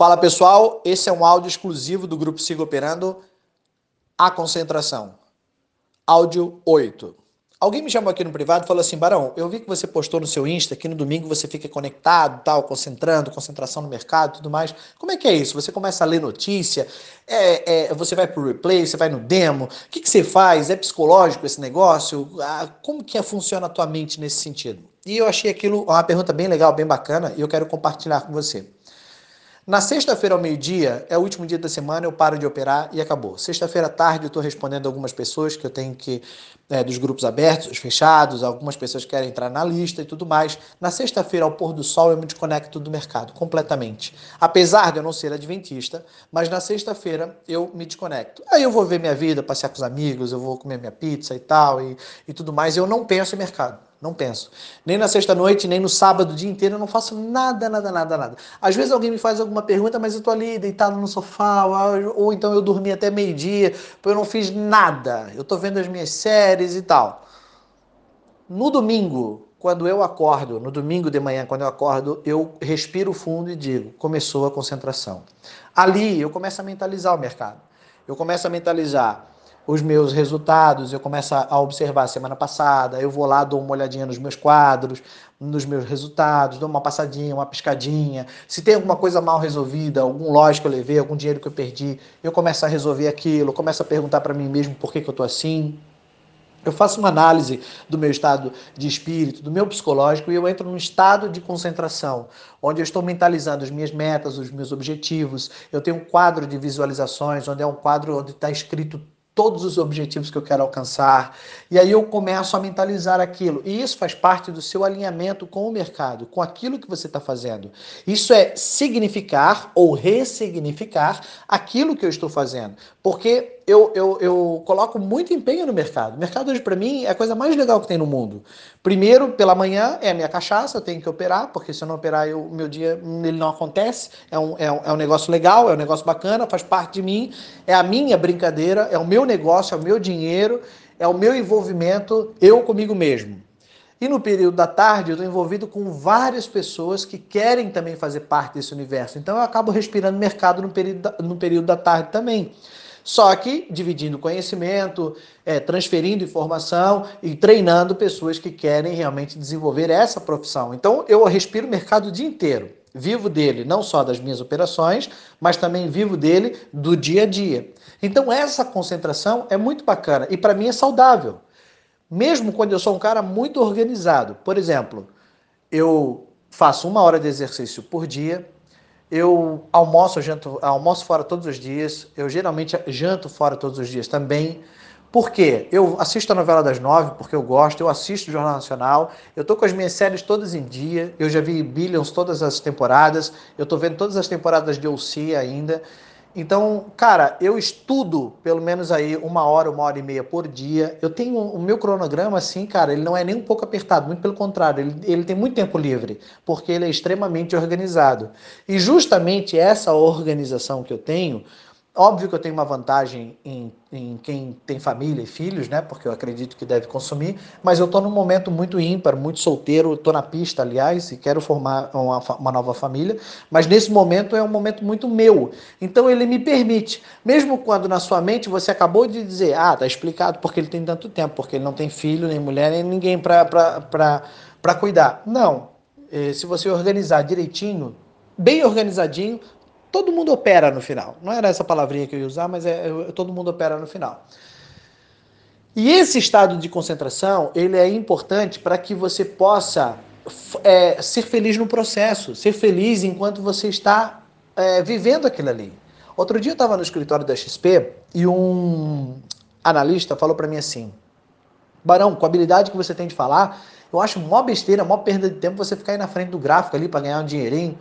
Fala pessoal, esse é um áudio exclusivo do grupo Siga Operando. A concentração. Áudio 8. Alguém me chamou aqui no privado e falou assim: Barão, eu vi que você postou no seu Insta que no domingo você fica conectado, tal, concentrando, concentração no mercado tudo mais. Como é que é isso? Você começa a ler notícia, é, é, você vai pro replay, você vai no demo. O que, que você faz? É psicológico esse negócio? Ah, como que é, funciona a tua mente nesse sentido? E eu achei aquilo uma pergunta bem legal, bem bacana, e eu quero compartilhar com você. Na sexta-feira ao meio-dia, é o último dia da semana, eu paro de operar e acabou. Sexta-feira à tarde, eu estou respondendo algumas pessoas que eu tenho que, é, dos grupos abertos, os fechados, algumas pessoas querem entrar na lista e tudo mais. Na sexta-feira, ao pôr do sol, eu me desconecto do mercado completamente. Apesar de eu não ser adventista, mas na sexta-feira eu me desconecto. Aí eu vou ver minha vida, passear com os amigos, eu vou comer minha pizza e tal e, e tudo mais. Eu não penso em mercado. Não penso. Nem na sexta-noite, nem no sábado, o dia inteiro, eu não faço nada, nada, nada, nada. Às vezes alguém me faz alguma pergunta, mas eu tô ali deitado no sofá, ou, então eu dormi até meio-dia, porque eu não fiz nada. Eu tô vendo as minhas séries e tal. No domingo, quando eu acordo, no domingo de manhã, quando eu acordo, eu respiro fundo e digo: começou a concentração. Ali eu começo a mentalizar o mercado. Eu começo a mentalizar os meus resultados, eu começo a observar a semana passada, eu vou lá, dou uma olhadinha nos meus quadros, nos meus resultados, dou uma passadinha, uma piscadinha. Se tem alguma coisa mal resolvida, algum loja que eu levei, algum dinheiro que eu perdi, eu começo a resolver aquilo, começo a perguntar para mim mesmo por que, que eu tô assim. Eu faço uma análise do meu estado de espírito, do meu psicológico, e eu entro num estado de concentração, onde eu estou mentalizando as minhas metas, os meus objetivos. Eu tenho um quadro de visualizações, onde é um quadro onde está escrito todos os objetivos que eu quero alcançar. E aí eu começo a mentalizar aquilo. E isso faz parte do seu alinhamento com o mercado, com aquilo que você está fazendo. Isso é significar ou ressignificar aquilo que eu estou fazendo. Porque eu, eu, eu coloco muito empenho no mercado. O mercado hoje, para mim, é a coisa mais legal que tem no mundo. Primeiro, pela manhã, é a minha cachaça, eu tenho que operar, porque se eu não operar, o meu dia ele não acontece. É um, é, um, é um negócio legal, é um negócio bacana, faz parte de mim, é a minha brincadeira, é o meu negócio, é o meu dinheiro, é o meu envolvimento, eu comigo mesmo. E no período da tarde, eu estou envolvido com várias pessoas que querem também fazer parte desse universo. Então, eu acabo respirando mercado no período da, no período da tarde também. Só que dividindo conhecimento, é, transferindo informação e treinando pessoas que querem realmente desenvolver essa profissão. Então eu respiro o mercado o dia inteiro. Vivo dele não só das minhas operações, mas também vivo dele do dia a dia. Então essa concentração é muito bacana e para mim é saudável. Mesmo quando eu sou um cara muito organizado. Por exemplo, eu faço uma hora de exercício por dia, eu almoço, janto, almoço fora todos os dias. Eu geralmente janto fora todos os dias também. Por quê? Eu assisto a novela das nove porque eu gosto, eu assisto o Jornal Nacional, eu tô com as minhas séries todas em dia, eu já vi Billions todas as temporadas, eu tô vendo todas as temporadas de OC ainda. Então, cara, eu estudo pelo menos aí uma hora, uma hora e meia por dia. Eu tenho o meu cronograma, assim, cara, ele não é nem um pouco apertado, muito pelo contrário, ele, ele tem muito tempo livre, porque ele é extremamente organizado. E justamente essa organização que eu tenho Óbvio que eu tenho uma vantagem em, em, quem tem família e filhos, né? Porque eu acredito que deve consumir, mas eu estou num momento muito ímpar, muito solteiro, estou na pista, aliás, e quero formar uma, uma nova família, mas nesse momento é um momento muito meu. Então ele me permite, mesmo quando na sua mente você acabou de dizer, ah, tá explicado porque ele tem tanto tempo, porque ele não tem filho, nem mulher, nem ninguém para cuidar. Não. Eh, se você organizar direitinho, bem organizadinho, todo mundo opera no final. Não era essa palavrinha que eu ia usar, mas é, é, todo mundo opera no final. E esse estado de concentração, ele é importante para que você possa é, ser feliz no processo, ser feliz enquanto você está é, vivendo aquilo ali. Outro dia eu estava no escritório da XP e um analista falou para mim assim, Barão, com a habilidade que você tem de falar, eu acho mó besteira, mó perda de tempo você ficar aí na frente do gráfico ali para ganhar um dinheirinho.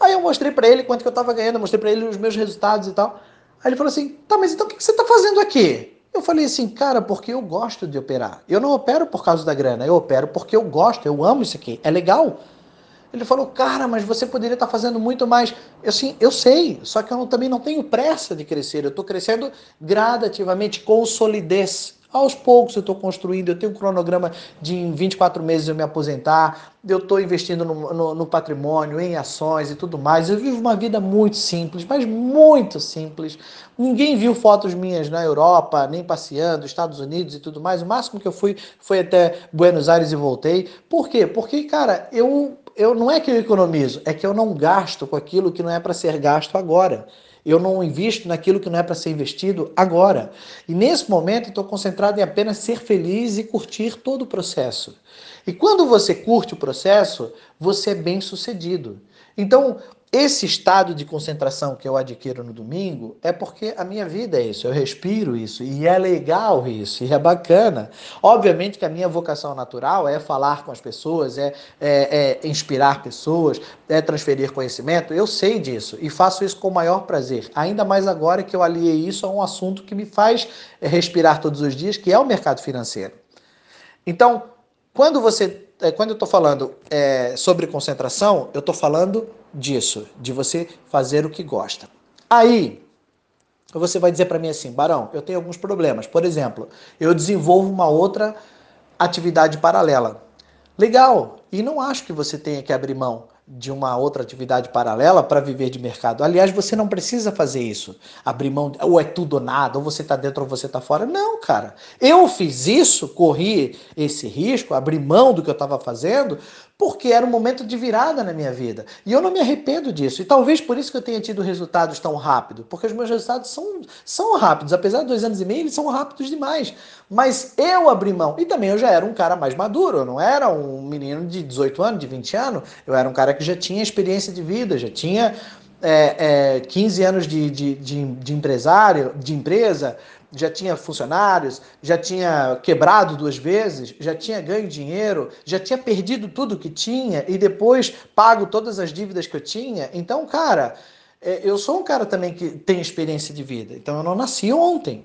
Aí eu mostrei para ele quanto que eu estava ganhando, mostrei para ele os meus resultados e tal. Aí ele falou assim: tá, mas então o que você está fazendo aqui? Eu falei assim, cara, porque eu gosto de operar. Eu não opero por causa da grana, eu opero porque eu gosto, eu amo isso aqui, é legal. Ele falou, cara, mas você poderia estar tá fazendo muito mais. Eu, assim, eu sei, só que eu não, também não tenho pressa de crescer. Eu estou crescendo gradativamente, com solidez. Aos poucos eu estou construindo, eu tenho um cronograma de em 24 meses eu me aposentar, eu estou investindo no, no, no, patrimônio, em ações e tudo mais. Eu vivo uma vida muito simples, mas muito simples. Ninguém viu fotos minhas na Europa, nem passeando, Estados Unidos e tudo mais. O máximo que eu fui foi até Buenos Aires e voltei. Por quê? Porque, cara, eu, eu não é que eu economizo, é que eu não gasto com aquilo que não é para ser gasto agora. Eu não invisto naquilo que não é para ser investido agora. E nesse momento estou concentrado em apenas ser feliz e curtir todo o processo. E quando você curte o processo, você é bem sucedido. Então, esse estado de concentração que eu adquiro no domingo é porque a minha vida é isso, eu respiro isso, e é legal isso, e é bacana. Obviamente que a minha vocação natural é falar com as pessoas, é, é, é inspirar pessoas, é transferir conhecimento, eu sei disso, e faço isso com o maior prazer. Ainda mais agora que eu aliei isso a um assunto que me faz respirar todos os dias, que é o mercado financeiro. Então, quando você quando eu estou falando é, sobre concentração, eu estou falando disso, de você fazer o que gosta. Aí, você vai dizer para mim assim, Barão, eu tenho alguns problemas. Por exemplo, eu desenvolvo uma outra atividade paralela. Legal, e não acho que você tenha que abrir mão de uma outra atividade paralela para viver de mercado. Aliás, você não precisa fazer isso. Abrir mão, ou é tudo ou nada, ou você está dentro ou você está fora. Não, cara. Eu fiz isso, corri esse risco, abri mão do que eu estava fazendo, porque era um momento de virada na minha vida. E eu não me arrependo disso. E talvez por isso que eu tenha tido resultados tão rápido, porque os meus resultados são, são rápidos. Apesar de dois anos e meio, eles são rápidos demais. Mas eu abri mão. E também eu já era um cara mais maduro. Eu não era um menino de 18 anos, de 20 anos. Eu era um cara que já tinha experiência de vida, já tinha é, é, 15 anos de, de, de, de empresário, de empresa, já tinha funcionários, já tinha quebrado duas vezes, já tinha ganho dinheiro, já tinha perdido tudo que tinha e depois pago todas as dívidas que eu tinha. Então, cara, é, eu sou um cara também que tem experiência de vida. Então, eu não nasci ontem.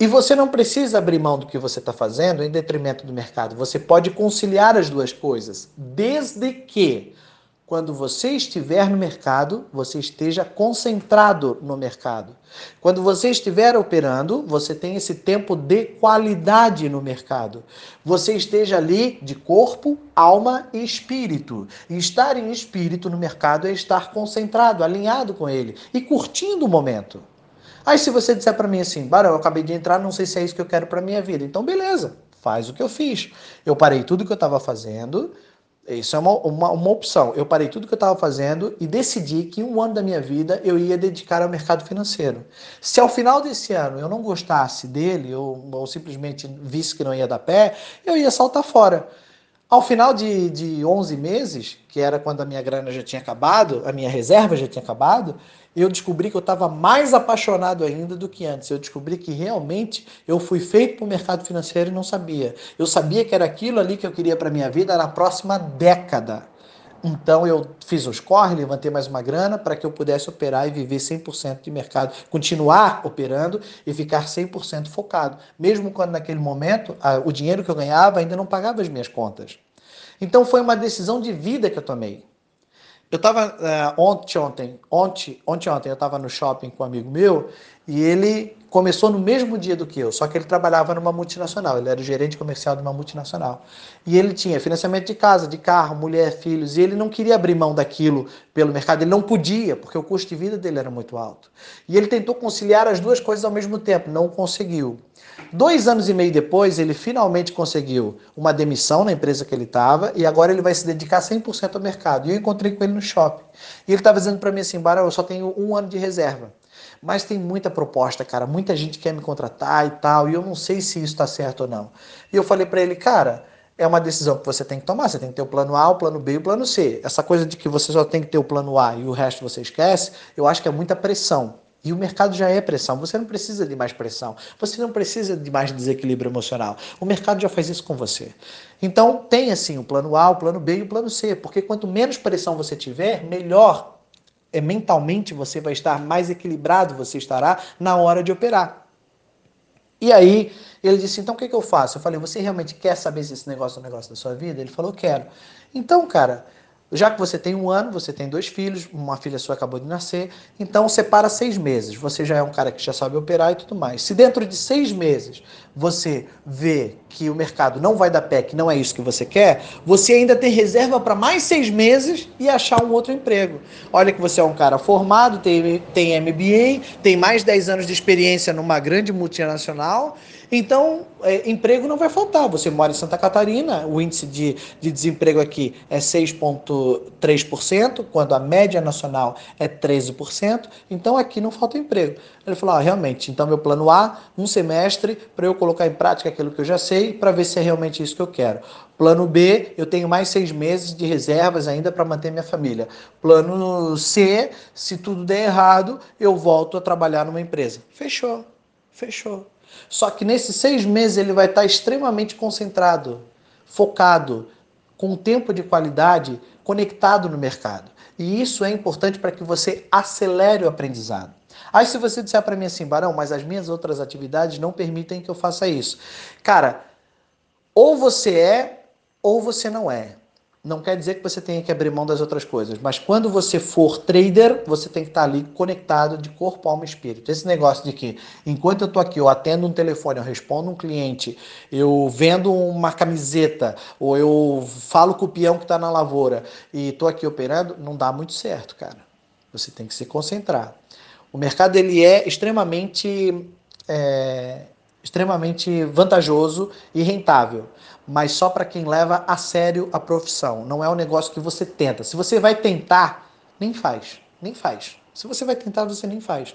E você não precisa abrir mão do que você está fazendo em detrimento do mercado. Você pode conciliar as duas coisas, desde que quando você estiver no mercado, você esteja concentrado no mercado. Quando você estiver operando, você tem esse tempo de qualidade no mercado. Você esteja ali de corpo, alma e espírito. E estar em espírito no mercado é estar concentrado, alinhado com ele e curtindo o momento. Aí se você disser para mim assim, Barão, eu acabei de entrar, não sei se é isso que eu quero para minha vida. Então beleza, faz o que eu fiz. Eu parei tudo que eu estava fazendo, isso é uma, uma, uma, opção. Eu parei tudo que eu estava fazendo e decidi que um ano da minha vida eu ia dedicar ao mercado financeiro. Se ao final desse ano eu não gostasse dele ou, ou simplesmente visse que não ia dar pé, eu ia saltar fora. Ao final de, de 11 meses, que era quando a minha grana já tinha acabado, a minha reserva já tinha acabado, eu descobri que eu estava mais apaixonado ainda do que antes. Eu descobri que realmente eu fui feito para o mercado financeiro e não sabia. Eu sabia que era aquilo ali que eu queria para minha vida na próxima década. Então eu fiz os corre, levantei mais uma grana para que eu pudesse operar e viver 100% de mercado, continuar operando e ficar 100% focado, mesmo quando naquele momento o dinheiro que eu ganhava ainda não pagava as minhas contas. Então foi uma decisão de vida que eu tomei. Eu estava é, ontem, ontem, ontem, ontem, ontem, eu estava no shopping com um amigo meu e ele começou no mesmo dia do que eu, só que ele trabalhava numa multinacional, ele era o gerente comercial de uma multinacional. E ele tinha financiamento de casa, de carro, mulher, filhos, e ele não queria abrir mão daquilo pelo mercado, ele não podia, porque o custo de vida dele era muito alto. E ele tentou conciliar as duas coisas ao mesmo tempo, não conseguiu. Dois anos e meio depois, ele finalmente conseguiu uma demissão na empresa que ele estava e agora ele vai se dedicar 100% ao mercado. E eu encontrei com ele no shopping. E ele estava dizendo para mim assim, Barão, eu só tenho um ano de reserva. Mas tem muita proposta, cara. Muita gente quer me contratar e tal. E eu não sei se isso está certo ou não. E eu falei para ele, cara, é uma decisão que você tem que tomar. Você tem que ter o plano A, o plano B e o plano C. Essa coisa de que você só tem que ter o plano A e o resto você esquece, eu acho que é muita pressão. E o mercado já é pressão. Você não precisa de mais pressão. Você não precisa de mais desequilíbrio emocional. O mercado já faz isso com você. Então, tem assim o plano A, o plano B e o plano C. Porque quanto menos pressão você tiver, melhor é, mentalmente você vai estar mais equilibrado, você estará na hora de operar. E aí ele disse: então o que, que eu faço? Eu falei: você realmente quer saber se esse negócio é um negócio da sua vida? Ele falou: quero. Então, cara, Já que você tem um ano, você tem dois filhos, uma filha sua acabou de nascer, então separa seis meses. Você já é um cara que já sabe operar e tudo mais. Se dentro de seis meses você vê que o mercado não vai dar pé, que não é isso que você quer, você ainda tem reserva para mais seis meses e achar um outro emprego. Olha que você é um cara formado, tem, tem MBA, tem mais de 10 anos de experiência numa grande multinacional então, é, emprego não vai faltar. Você mora em Santa Catarina, o índice de, de desemprego aqui é 6,3%, quando a média nacional é 13%. Então, aqui não falta emprego. Ele falou: ah, realmente, então meu plano A, um semestre, para eu colocar em prática aquilo que eu já sei, para ver se é realmente isso que eu quero. Plano B, eu tenho mais seis meses de reservas ainda para manter minha família. Plano C, se tudo der errado, eu volto a trabalhar numa empresa. Fechou, fechou. Só que nesses seis meses ele vai estar extremamente concentrado, focado, com tempo de qualidade, conectado no mercado. E isso é importante para que você acelere o aprendizado. Aí se você disser para mim assim, Barão, mas as minhas outras atividades não permitem que eu faça isso. Cara, ou você é ou você não é não quer dizer que você tenha que abrir mão das outras coisas, mas quando você for trader, você tem que estar ali conectado de corpo, alma e espírito. Esse negócio de que enquanto eu estou aqui, eu atendo um telefone, eu respondo um cliente, eu vendo uma camiseta, ou eu falo com o peão que está na lavoura e estou aqui operando, não dá muito certo, cara. Você tem que se concentrar. O mercado ele é extremamente é, extremamente vantajoso e rentável, mas só para quem leva a sério a profissão. Não é um negócio que você tenta. Se você vai tentar, nem faz, nem faz. Se você vai tentar, você nem faz.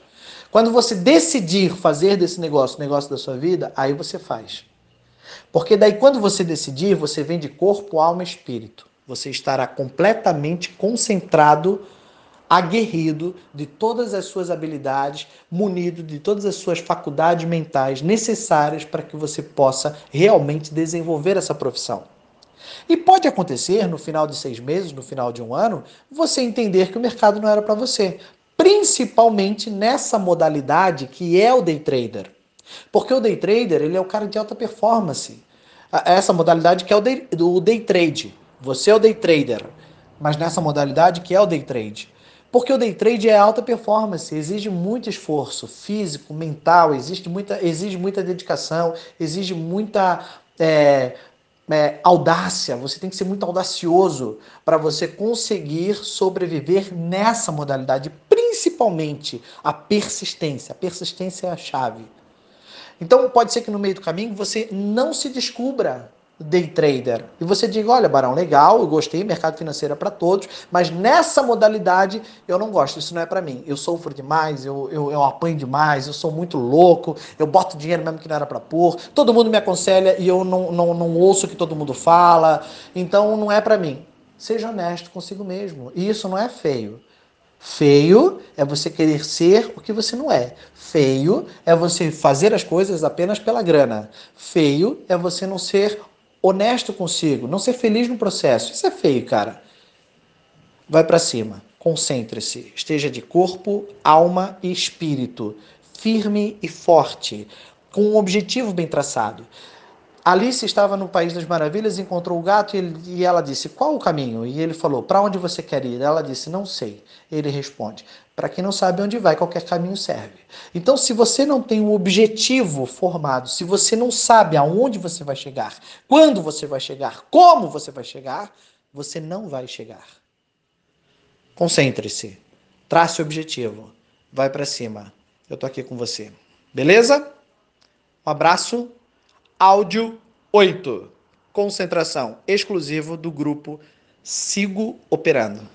Quando você decidir fazer desse negócio o negócio da sua vida, aí você faz. Porque daí quando você decidir, você vem de corpo, alma e espírito. Você estará completamente concentrado aguerrido de todas as suas habilidades, munido de todas as suas faculdades mentais necessárias para que você possa realmente desenvolver essa profissão. E pode acontecer no final de seis meses, no final de um ano, você entender que o mercado não era para você, principalmente nessa modalidade que é o day trader. Porque o day trader ele é o cara de alta performance. Essa modalidade que é o day, o day trade. Você é o day trader, mas nessa modalidade que é o day trade. Porque o day trade é alta performance, exige muito esforço físico, mental, exige muita, exige muita dedicação, exige muita é, é, audácia. Você tem que ser muito audacioso para você conseguir sobreviver nessa modalidade, principalmente a persistência. A persistência é a chave. Então pode ser que no meio do caminho você não se descubra day trader. E você diga, olha, Barão, legal, eu gostei, mercado financeiro é para todos, mas nessa modalidade eu não gosto, isso não é para mim. Eu sofro demais, eu, eu, eu apanho demais, eu sou muito louco, eu boto dinheiro mesmo que não era para pôr, todo mundo me aconselha e eu não, não, não ouço o que todo mundo fala, então não é para mim. Seja honesto consigo mesmo. E isso não é feio. Feio é você querer ser o que você não é. Feio é você fazer as coisas apenas pela grana. Feio é você não ser honesto consigo, não ser feliz no processo. Isso é feio, cara. Vai para cima, concentre-se, esteja de corpo, alma e espírito, firme e forte, com um objetivo bem traçado. Alice estava no País das Maravilhas, encontrou o gato e, ele, e ela disse: Qual o caminho? E ele falou: Para onde você quer ir? Ela disse: Não sei. Ele responde: Para quem não sabe onde vai, qualquer caminho serve. Então, se você não tem um objetivo formado, se você não sabe aonde você vai chegar, quando você vai chegar, como você vai chegar, você não vai chegar. Concentre-se, trace o objetivo, vai para cima. Eu tô aqui com você. Beleza? Um abraço. Áudio 8. Concentração exclusivo do grupo Sigo Operando.